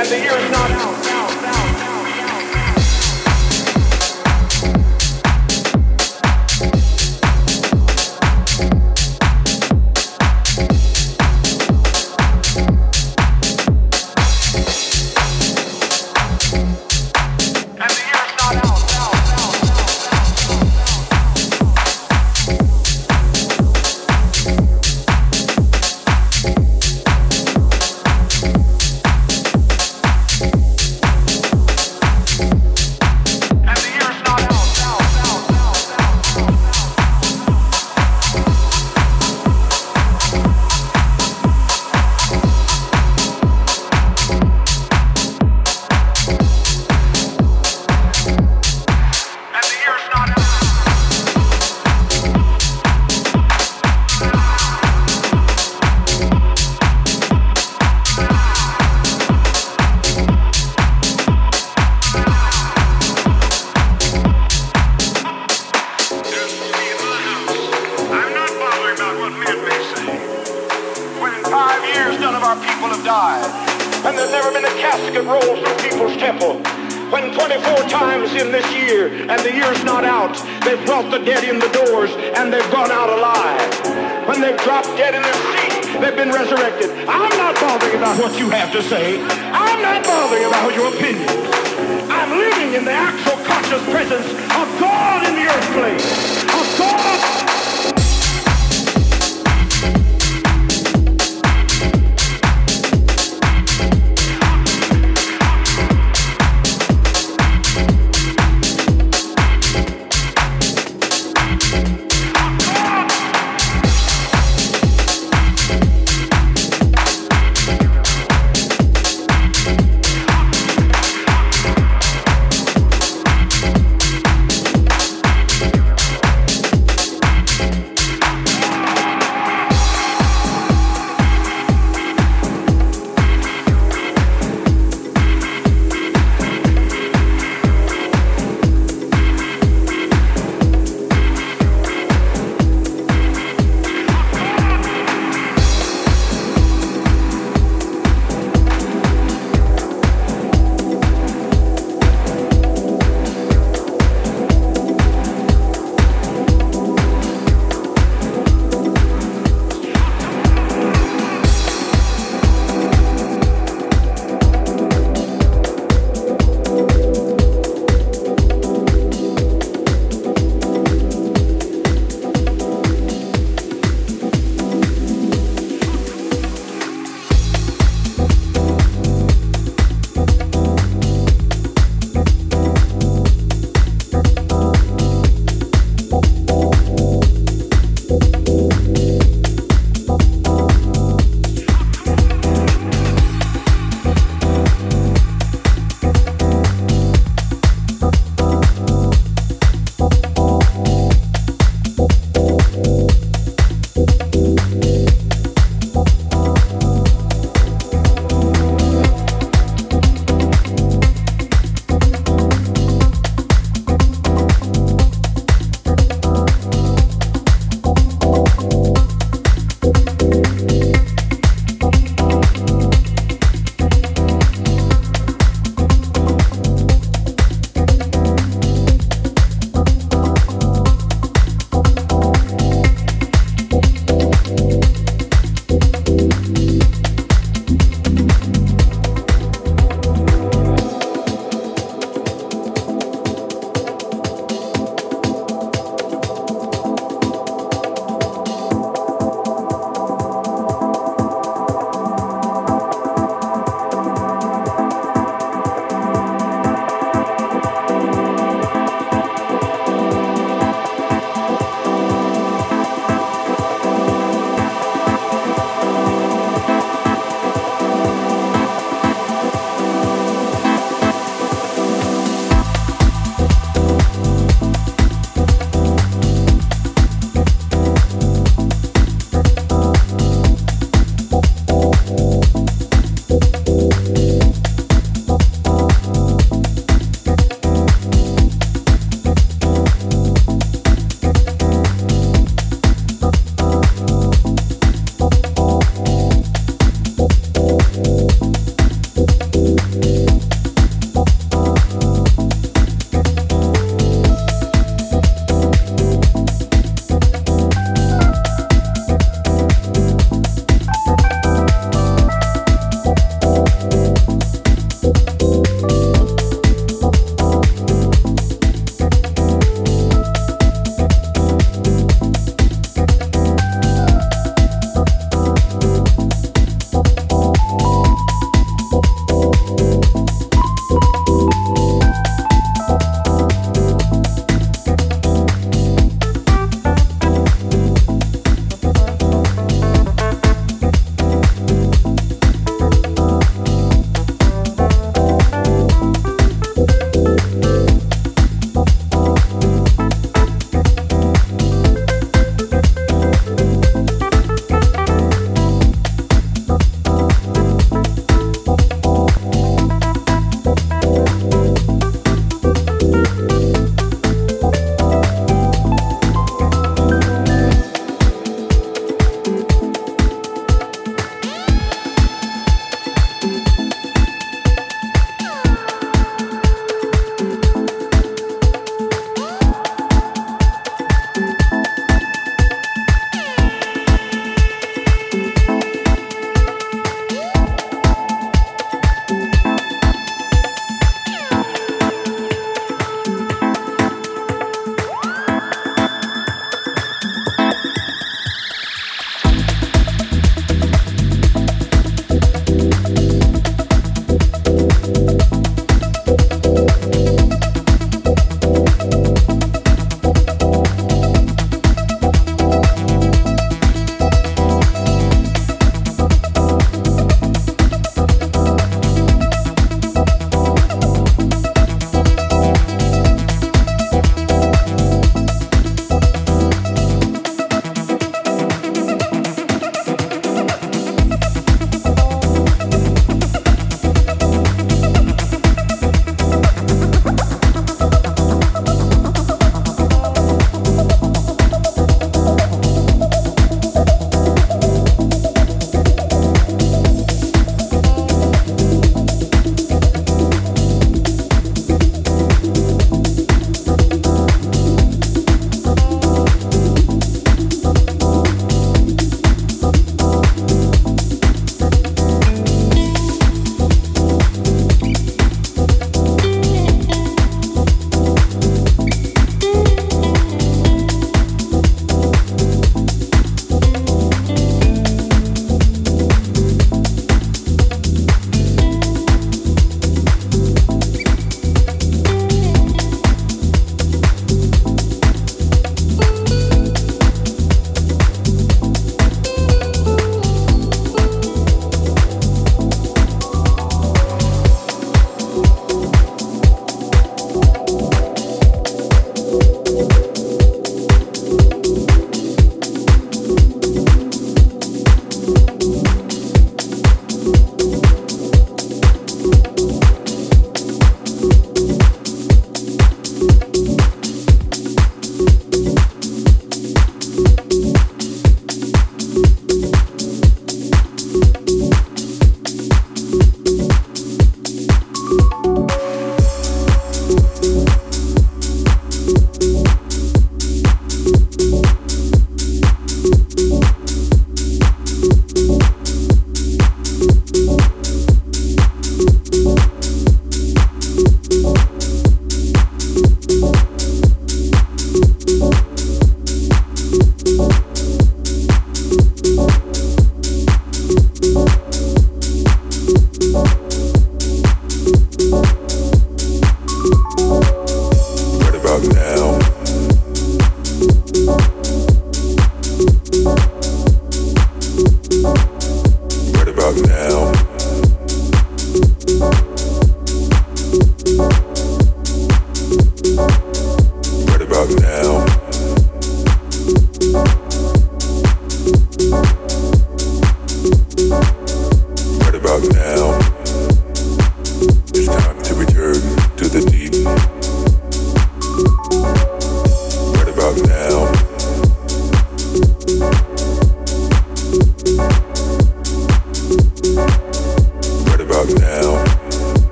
and the year is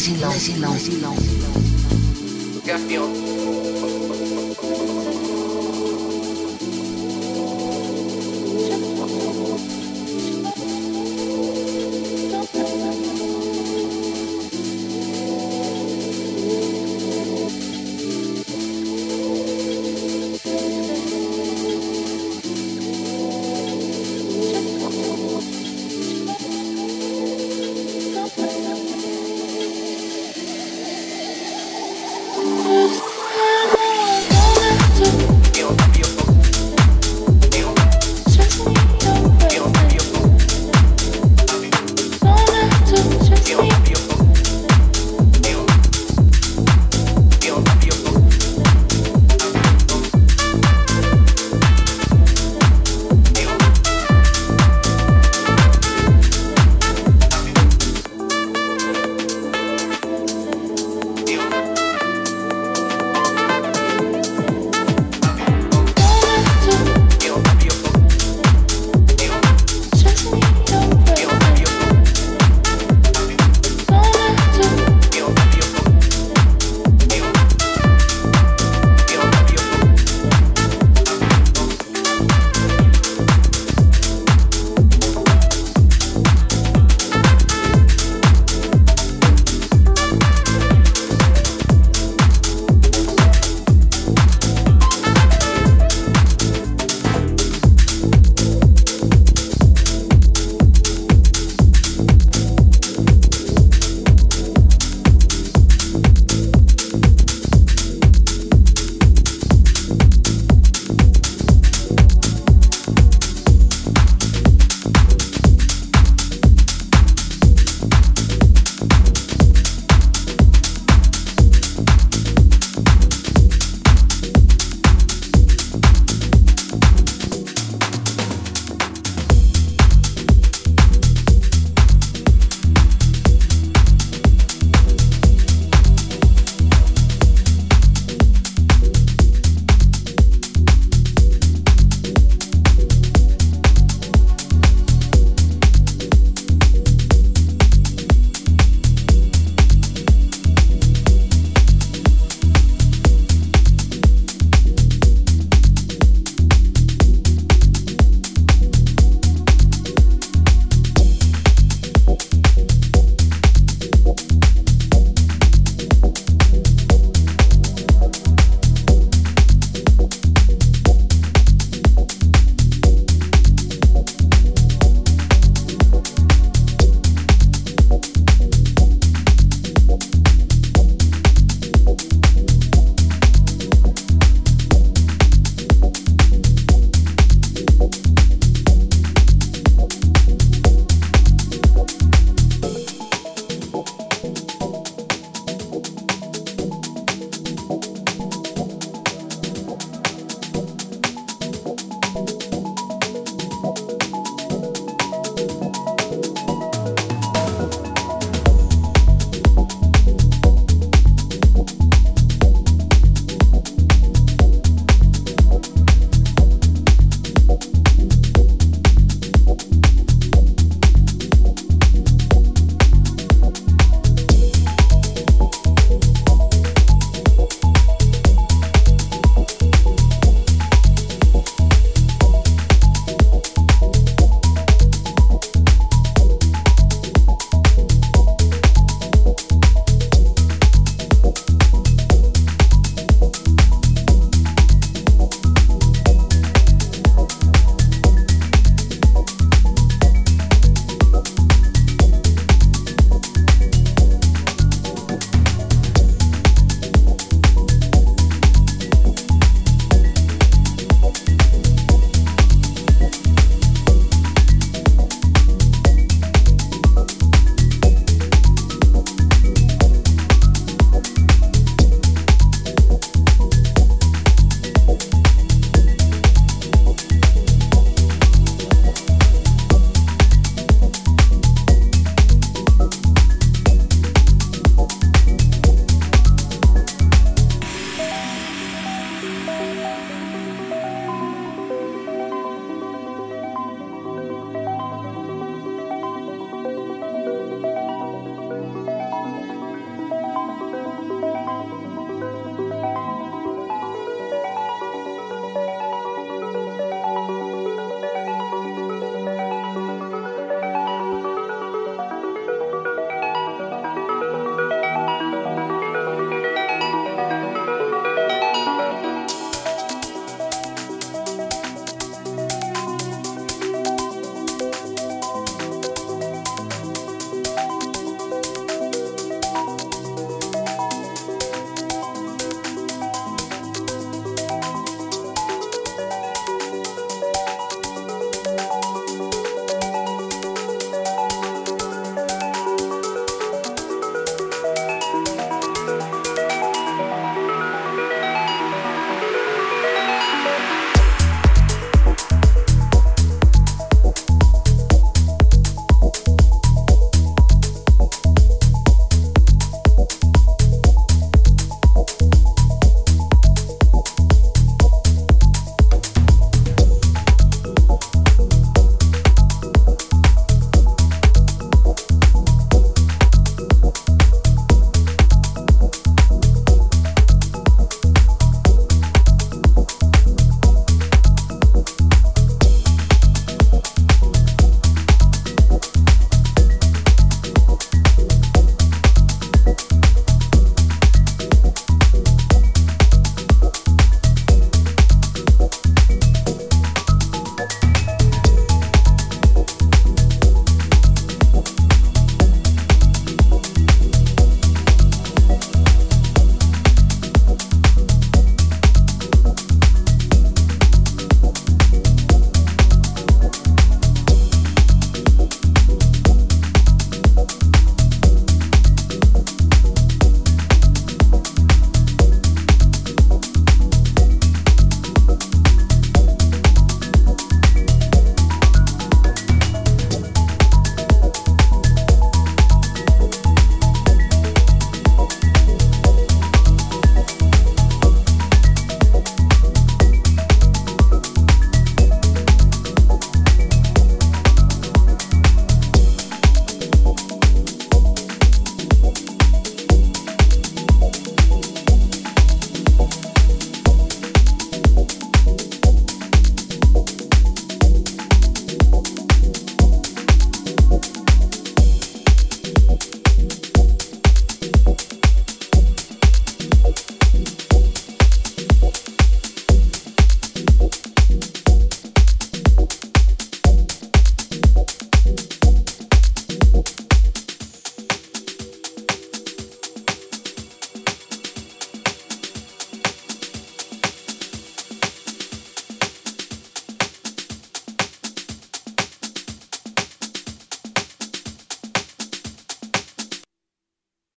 Magellan. Magellan. Magellan.